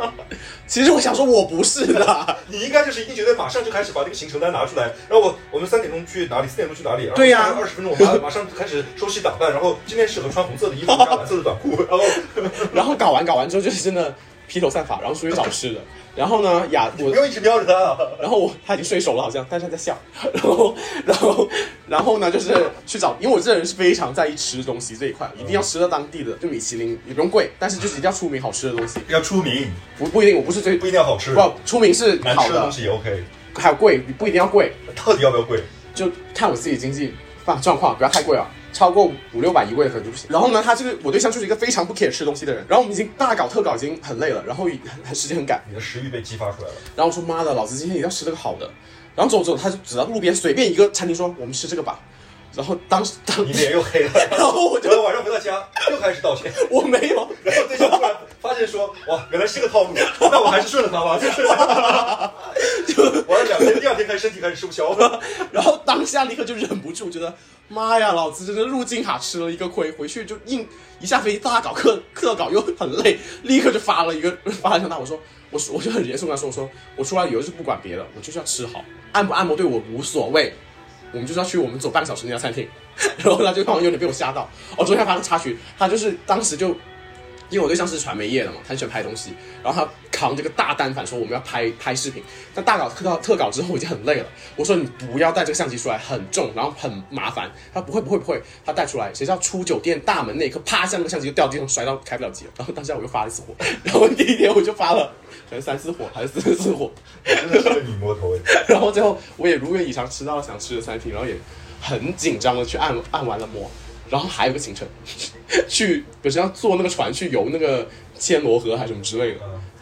其实我想说，我不是的。你应该就是一进酒店马上就开始把这个行程单拿出来，然后我我们三点钟去哪里，四点钟去哪里，然后对呀二十分钟我马马上开始收拾打扮，然后今天适合穿红色的衣服加蓝色的短裤，然后然后搞完搞完之后，就是真的披头散发，然后出去找吃的。然后呢，雅我，不用一直瞄着他啊。然后我他已经睡熟了，好像，但是他在笑。然后，然后，然后呢，就是去找，因为我这人是非常在意吃东西这一块，一定要吃到当地的，就米其林也不用贵，但是就是一定要出名好吃的东西。要出名，不不一定，我不是最不一定要好吃，不出名是好的难吃的东，西也 OK。还有贵，不一定要贵，到底要不要贵？就看我自己经济状状况，不要太贵了。超过五六百一位可能就不行。然后呢，他这个我对象就是一个非常不 care 吃东西的人。然后我们已经大搞特搞，已经很累了，然后很很 时间很赶。你的食欲被激发出来了。然后我说妈的，老子今天一定要吃这个好的。然后走走，他就指到路边随便一个餐厅说我们吃这个吧。然后当时当你脸又黑了，然后我就晚上回到家又开始道歉，我没有，然后对象突然发现说哇原来是个套路，那我还是顺了他吧，就是，完了两天，第二天开始身体开始吃不消了，然后当下立刻就忍不住觉得妈呀，老子真的入境卡吃了一个亏，回去就硬一下飞机大搞课课搞又很累，立刻就发了一个发了一条大我说我说我就很严肃跟他说我说我出来旅游是不管别的，我就是要吃好，按不按摩对我无所谓。我们就是要去我们走半个小时那家餐厅，然后他就好像有点被我吓到。我，昨天发生插曲，他就是当时就，因为我对象是传媒业的嘛，他很喜欢拍东西，然后他扛这个大单反说我们要拍拍视频，但大稿特稿特稿之后我已经很累了，我说你不要带这个相机出来，很重，然后很麻烦。他不会不会不会，他带出来，谁知道出酒店大门那一刻，啪，像那个相机就掉地上摔到开不了机了。然后当下我又发了一次火，然后第一天我就发了可能三四火还是四次火，真的是个女魔头哎。然后最后我也如愿以偿吃到了想吃的餐厅，然后也很紧张的去按按完了摩，然后还有个行程，去本身要坐那个船去游那个暹罗河还是什么之类的，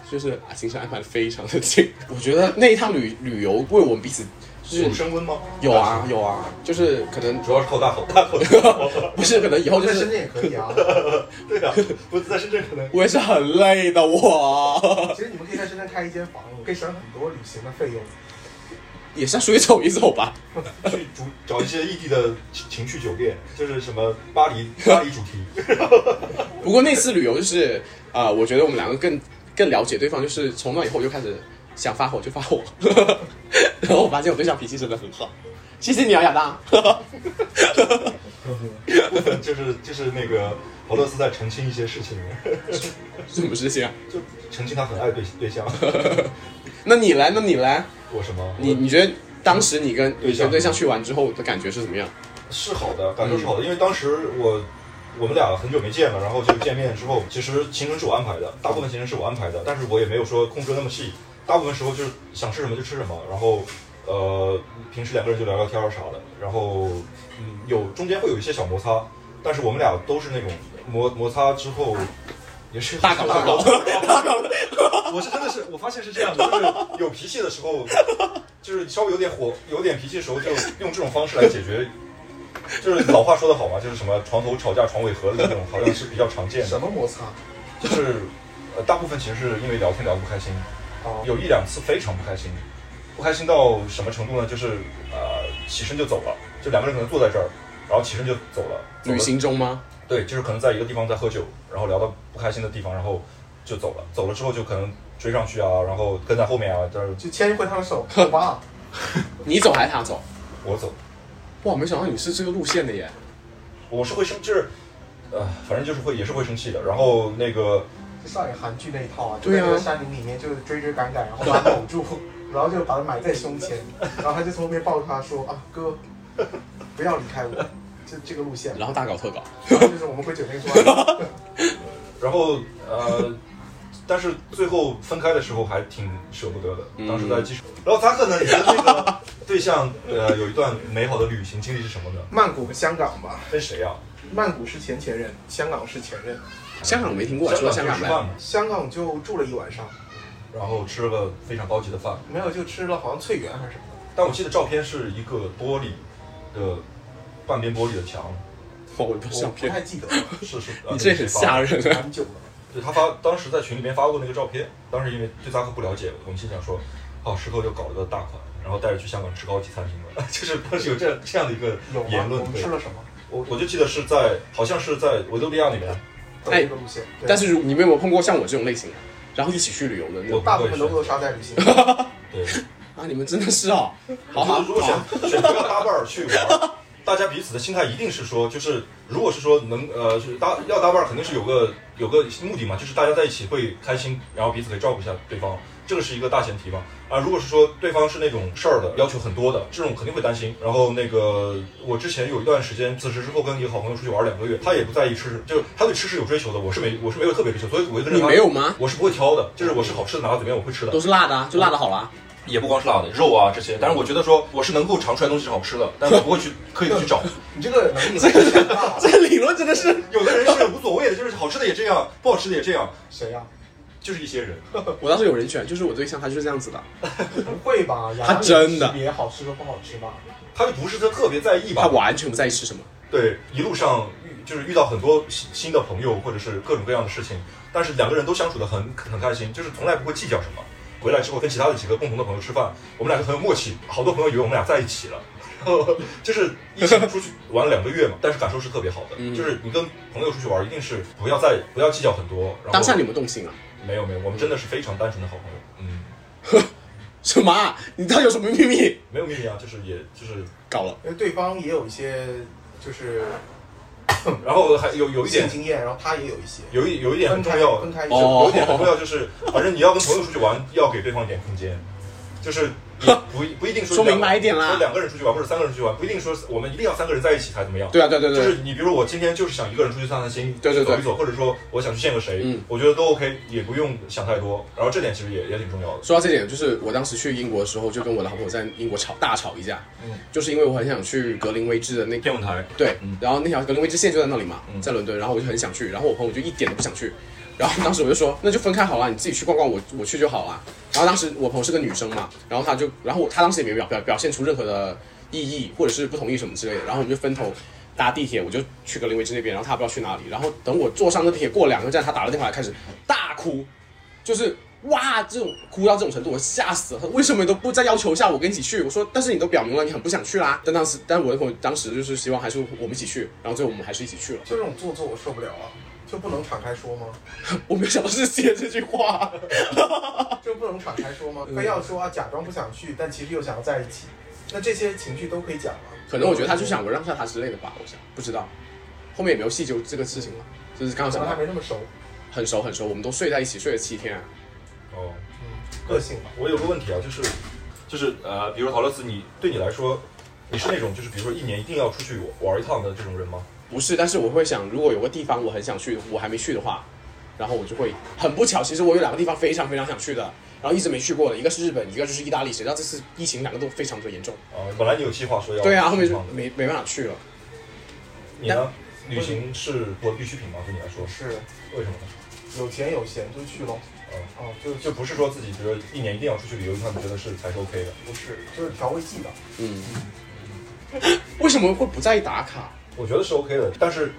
就是啊行程安排的非常的紧。我觉得那一趟旅旅游为我们彼此就是有升温吗？有啊，有啊，就是可能主要是靠大口大口。不是可能以后就是在深圳也可以啊。对啊，不是在深圳可能我也是很累的我，其实你们可以在深圳开一间房，可以省很多旅行的费用。也是要出去走一走吧。去主找一些异地的情情趣酒店，就是什么巴黎巴黎主题。不过那次旅游就是啊、呃我觉得我们两个更更了解对方，就是从那以后我就开始想发火就发火，然后我发现我对象脾气真的很好。谢谢你啊，亚当。就是就是那个俄罗斯在澄清一些事情，什么事情啊？就澄清他很爱对对象。那你来，那你来，我什么？你你觉得当时你跟对象对象去完之后的感觉是怎么样？是好的，感受是好的，因为当时我我们俩很久没见了，然后就见面之后，其实行程是我安排的，大部分行程是我安排的，但是我也没有说控制那么细，大部分时候就是想吃什么就吃什么，然后呃，平时两个人就聊聊天儿啥的，然后嗯，有中间会有一些小摩擦，但是我们俩都是那种摩摩擦之后也是大搞特搞，大搞。我是真的是，我发现是这样的，就是有脾气的时候，就是稍微有点火、有点脾气的时候，就用这种方式来解决。就是老话说得好嘛，就是什么床头吵架床尾和的那种，好像是比较常见的。什么摩擦？就是呃，大部分其实是因为聊天聊得不开心，哦，有一两次非常不开心，不开心到什么程度呢？就是呃，起身就走了，就两个人可能坐在这儿，然后起身就走了。走了旅行中吗？对，就是可能在一个地方在喝酒，然后聊到不开心的地方，然后就走了。走了之后就可能追上去啊，然后跟在后面啊，就是就牵一回他的手，走吧。你走还是他走？我走。哇，没想到你是这个路线的耶！我是会生，就是呃，反正就是会也是会生气的。然后那个就上演韩剧那一套啊，就在那个山林里面，就是追追赶赶，然后把他搂住，然后就把他埋在胸前，然后他就从后面抱住他说啊哥，不要离开我，就这个路线。然后大搞特搞，然后就是我们回酒店说，然后呃，但是最后分开的时候还挺舍不得的。嗯当时在机场，然后他可能，你的那个对象呃有一段美好的旅行经历是什么呢？曼谷和香港吧，跟谁啊？曼谷是前前任，香港是前任，香港没听过，香港呗。吃饭嘛，香港就住了一晚上，然后吃了个非常高级的饭。没有就吃了好像翠园还是什么的。但我记得照片是一个玻璃的半边玻璃的墙，哦，我的我相片，不太记得了，是是。呃你这很吓。人啊！蛮久了。对他发当时在群里面发过那个照片，当时因为对扎克不了解，我们心想说，哦，石头又搞了个大款，然后带着去香港吃高级餐厅了，就是当时有这样这样的一个？言论。我们吃了什么？我我就记得是在好像是在维多利亚那边，走一个路线。但是如你们有没有碰过像我这种类型的，然后一起去旅游的那我种大部分都扼杀在旅行。对，啊？你们真的是哦，好好我觉得如果好，选选择要搭伴儿去玩，大家彼此的心态一定是说，就是如果是说能呃是搭要搭伴儿，肯定是有个有个目的嘛，就是大家在一起会开心，然后彼此可以照顾一下对方，这个是一个大前提嘛。啊，如果是说对方是那种事儿的，要求很多的，这种肯定会担心。然后那个我之前有一段时间辞职之后，跟一个好朋友出去玩两个月，他也不在意吃，就是他对吃是有追求的，我是没我是没有特别追求，所以我就跟着你。没有吗？我是不会挑的，就是我是好吃的拿到嘴边我会吃的。都是辣的啊，就辣的好啦。也不光是辣的，肉啊这些。但是我觉得说我是能够尝出来东西是好吃的，但是我不会去 刻意的去找。你这个能力很强大。这个理论真的是，有的人是无所谓的，就是好吃的也这样，不好吃的也这样，谁呀？就是一些人。我当时有人选，就是我对象他就是这样子的，不会吧？他真的也好吃和不好吃吧？他就不是他特别在意吧他？完全不在意吃什么。对，一路上遇就是遇到很多新新的朋友，或者是各种各样的事情，但是两个人都相处的很很开心，就是从来不会计较什么。回来之后跟其他的几个共同的朋友吃饭，我们俩就很有默契，好多朋友以为我们俩在一起了。然后就是一起出去玩了两个月嘛，但是感受是特别好的。嗯就是你跟朋友出去玩，一定是不要再不要计较很多。然后当下你们动心了？没有没有，我们真的是非常单纯的好朋友。嗯，什么啊？你到底有什么秘密？没有秘密啊，就是也就是，搞了，因为对方也有一些就是然后还有有一点经验，然后他也有一些有一有一点很重要，分开一就下。哦有一点很重要，就是反正你要跟朋友出去玩，要给对方一点空间，就是你 不不一定说说明白一点啦。说两个人出去玩或者三个人出去玩，不一定说我们一定要三个人在一起才怎么样。对啊，对对对就，是你比如说我今天就是想一个人出去散散心，对对对走一走，或者说我想去见个谁，嗯。我觉得都 OK，也不用想太多。然后这点其实也也挺重要的。说到这点，就是我当时去英国的时候，就跟我的好朋友在英国吵大吵一架，嗯。就是因为我很想去格林威治的那天文台，对嗯，然后那条格林威治线就在那里嘛，嗯。在伦敦，然后我就很想去，然后我朋友就一点都不想去，然后当时我就说，那就分开好了，你自己去逛逛，我我去就好了。然后当时我朋友是个女生嘛，然后她就，然后她当时也没表表表现出任何的异议或者是不同意什么之类的，然后我们就分头搭地铁，我就去格林威治那边，然后她不知道去哪里，然后等我坐上那地铁过两个站，她打了电话来开始大哭，就是。哇，这种哭到这种程度，我吓死了！为什么你都不再要求下我跟你一起去？我说，但是你都表明了你很不想去啦。但当时，但我的朋友当时就是希望还是我们一起去，然后最后我们还是一起去了。就这种做作我受不了啊，就不能敞开说吗？我没想到是写这句话，就不能敞开说吗？嗯非要说啊，假装不想去，但其实又想要在一起，那这些情绪都可以讲吗。可能我觉得他就想我让下他之类的吧，我想不知道，后面也没有细究这个事情了，就是刚刚可能还想到没那么熟，很熟很熟，我们都睡在一起睡了七天、啊，哦，嗯，个性吧。我有个问题啊，就是就是呃，比如陶乐斯，你对你来说，你是那种就是比如说一年一定要出去玩一趟的这种人吗？不是，但是我会想，如果有个地方我很想去，我还没去的话，然后我就会很不巧，其实我有两个地方非常非常想去的，然后一直没去过的，一个是日本，一个就是意大利。谁知道这次疫情两个都非常的严重。哦，本来你有计划说要对啊，后面就没没办法去了。你呢？旅行是我必需品吗？对你来说，是为什么呢？有钱有闲就去喽。嗯，哦，就就不是说自己觉得一年一定要出去旅游一趟，你觉得是才是 OK 的。不是，就是调味剂的。嗯，为什么会不在意打卡？我觉得是 OK 的，但是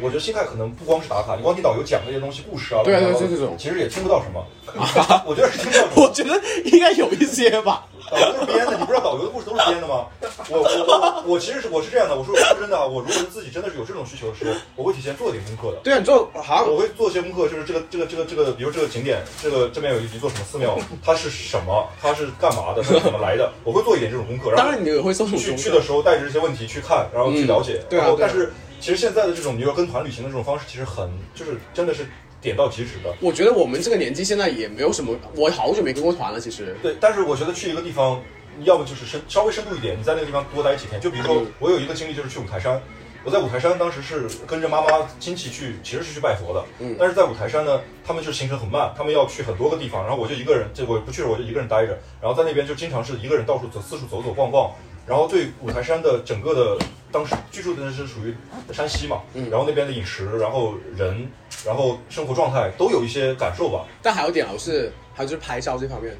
我觉得心态可能不光是打卡，你光听导游讲那些东西、故事啊，对对这种其实也听不到什么。我觉得是听不到什么。我觉得应该有一些吧。导游都是编的，你不知道导游的故事都是编的吗？我我我我其实是我是这样的，我说说真的啊，我如果是自己真的是有这种需求的时候，我会提前做点功课的。对啊，你做好像我会做一些功课，就是这个这个这个这个，比如这个景点，这个这边有一座什么寺庙，它是什么，它是干嘛的，它是怎么来的，我会做一点这种功课。然后当然你去去的时候带着这些问题去看，然后去了解。嗯对啊对啊然后但是其实现在的这种你要跟团旅行的这种方式，其实很就是真的是点到即止的。我觉得我们这个年纪现在也没有什么，我好久没跟过团了，其实。对，但是我觉得去一个地方，要么就是深稍微深度一点，你在那个地方多待几天。就比如说嗯，我有一个经历就是去五台山，我在五台山当时是跟着妈妈亲戚去，其实是去拜佛的。嗯但是在五台山呢，他们就行程很慢，他们要去很多个地方，然后我就一个人，这我不去了，我就一个人待着，然后在那边就经常是一个人到处走，四处走走逛逛。然后对五台山的整个的当时居住的是属于山西嘛，嗯然后那边的饮食，然后人，然后生活状态都有一些感受吧，但还有一点啊，我是还有就是拍照这方面，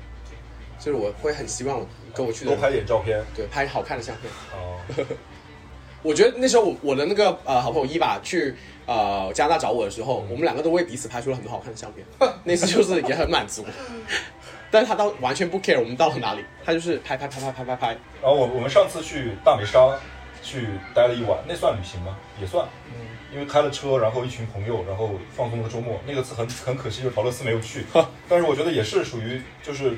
就是我会很希望我跟我去的多拍点照片对拍好看的相片。哦。我觉得那时候我我的那个呃好朋友伊娃去呃加拿大找我的时候，我们两个都为彼此拍出了很多好看的相片。那次就是也很满足，但是他倒完全不 care 我们到了哪里，他就是拍拍拍拍拍拍拍。然后我我们上次去大梅沙去待了一晚，那算旅行吗？也算，嗯，因为开了车，然后一群朋友，然后放松了个周末。那个次很 很可惜，就是陶乐斯没有去，但是我觉得也是属于就是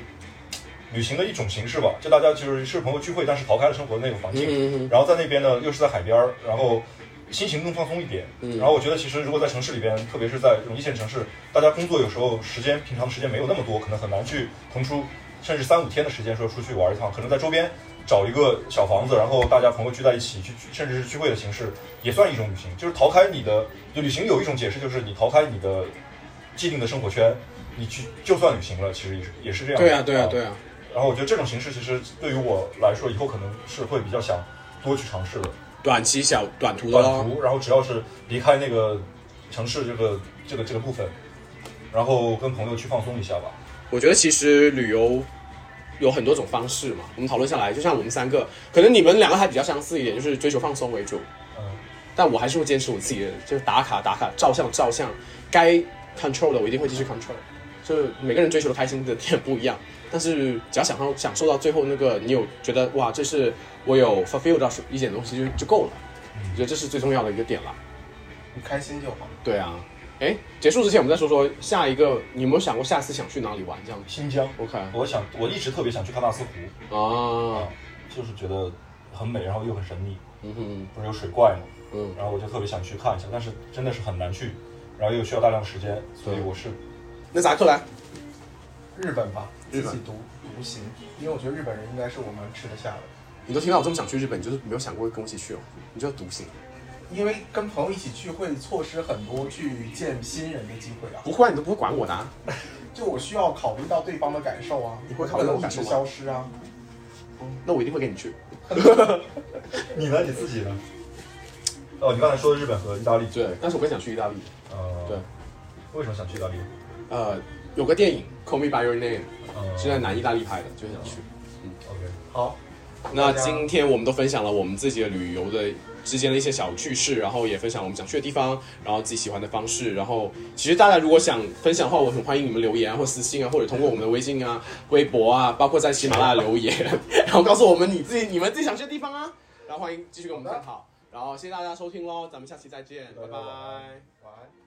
旅行的一种形式吧。就大家其实是朋友聚会，但是逃开了生活的那个环境，嗯嗯然后在那边呢又是在海边儿，然后心情更放松一点。嗯然后我觉得其实如果在城市里边，特别是在这种一线城市，大家工作有时候时间平常的时间没有那么多，可能很难去腾出甚至三五天的时间说出去玩一趟，可能在周边找一个小房子，然后大家朋友聚在一起去，甚至是聚会的形式，也算一种旅行，就是逃开你的。就旅行有一种解释，就是你逃开你的既定的生活圈，你去就算旅行了，其实也是也是这样的。对啊对啊对啊。然后我觉得这种形式其实对于我来说，以后可能是会比较想多去尝试的。短期小短途的短。途，然后只要是离开那个城市这个这个这个部分，然后跟朋友去放松一下吧。我觉得其实旅游有很多种方式嘛，我们讨论下来，就像我们三个，可能你们两个还比较相似一点，就是追求放松为主，嗯，但我还是会坚持我自己的，就是打卡打卡，照相照相，该 control 的我一定会继续 control。就是每个人追求的开心的点不一样，但是只要享受享受到最后那个，你有觉得哇，这是我有 fulfill 到一点东西就就够了，我觉得这是最重要的一个点了。你开心就好。对啊，哎，结束之前我们再说说下一个，你有没有想过下次想去哪里玩这样子？新疆，？OK。我想我一直特别想去喀纳斯湖，啊，就是觉得很美，然后又很神秘，嗯哼，不是有水怪吗，嗯，然后我就特别想去看一下，但是真的是很难去，然后又需要大量时间，所以我是那咋克来，日本吧，日本。自己独独行，因为我觉得日本人应该是我们吃得下的。你都听到我这么想去日本，你就是没有想过跟我一起去哦，你就要独行。因为跟朋友一起去会错失很多去见新人的机会啊！不会啊，你都不会管我的、啊。就我需要考虑到对方的感受啊，你会考虑到我感受吗消失啊。那我一定会跟你去。你呢？你自己呢？哦，你刚才说的日本和意大利，对，但是我更想去意大利。呃，对，为什么想去意大利？呃，有个电影《Call Me by Your Name》呃，是在南意大利拍的，就想去。嗯 OK，好，那今天我们都分享了我们自己的旅游的之间的一些小趣事，然后也分享我们想去的地方，然后自己喜欢的方式。然后其实大家如果想分享的话，我很欢迎你们留言啊，或私信啊，或者通过我们的微信啊、微博啊，包括在喜马拉雅留言，然后告诉我们你自己你们自己想去的地方啊，然后欢迎继续跟我们探讨。然后谢谢大家收听喽，咱们下期再见，拜拜拜拜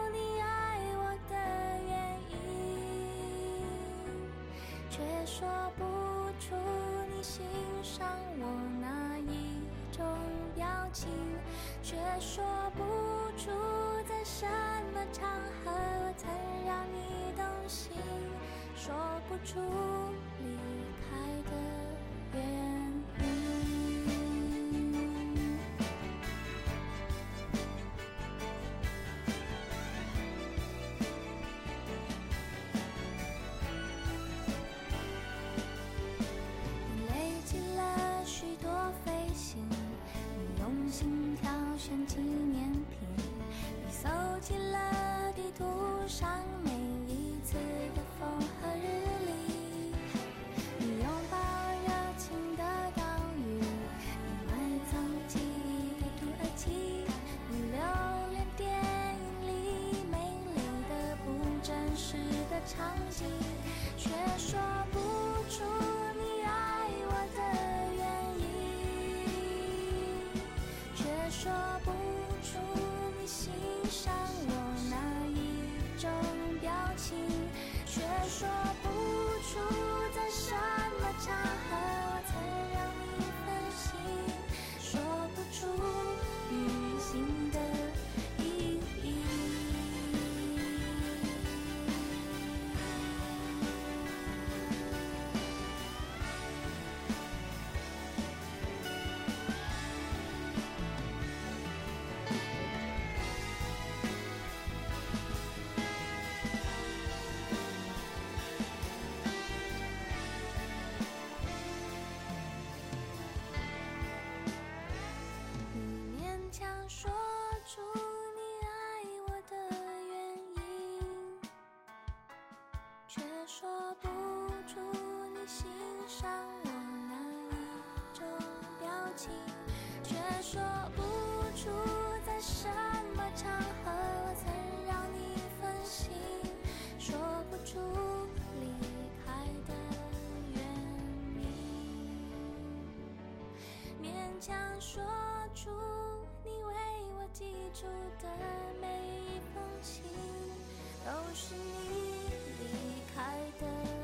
说不出你欣赏我哪一种表情，却说不出在什么场合我曾让你动心，说不出离说出你为我寄出的每一封信，都是你离开的。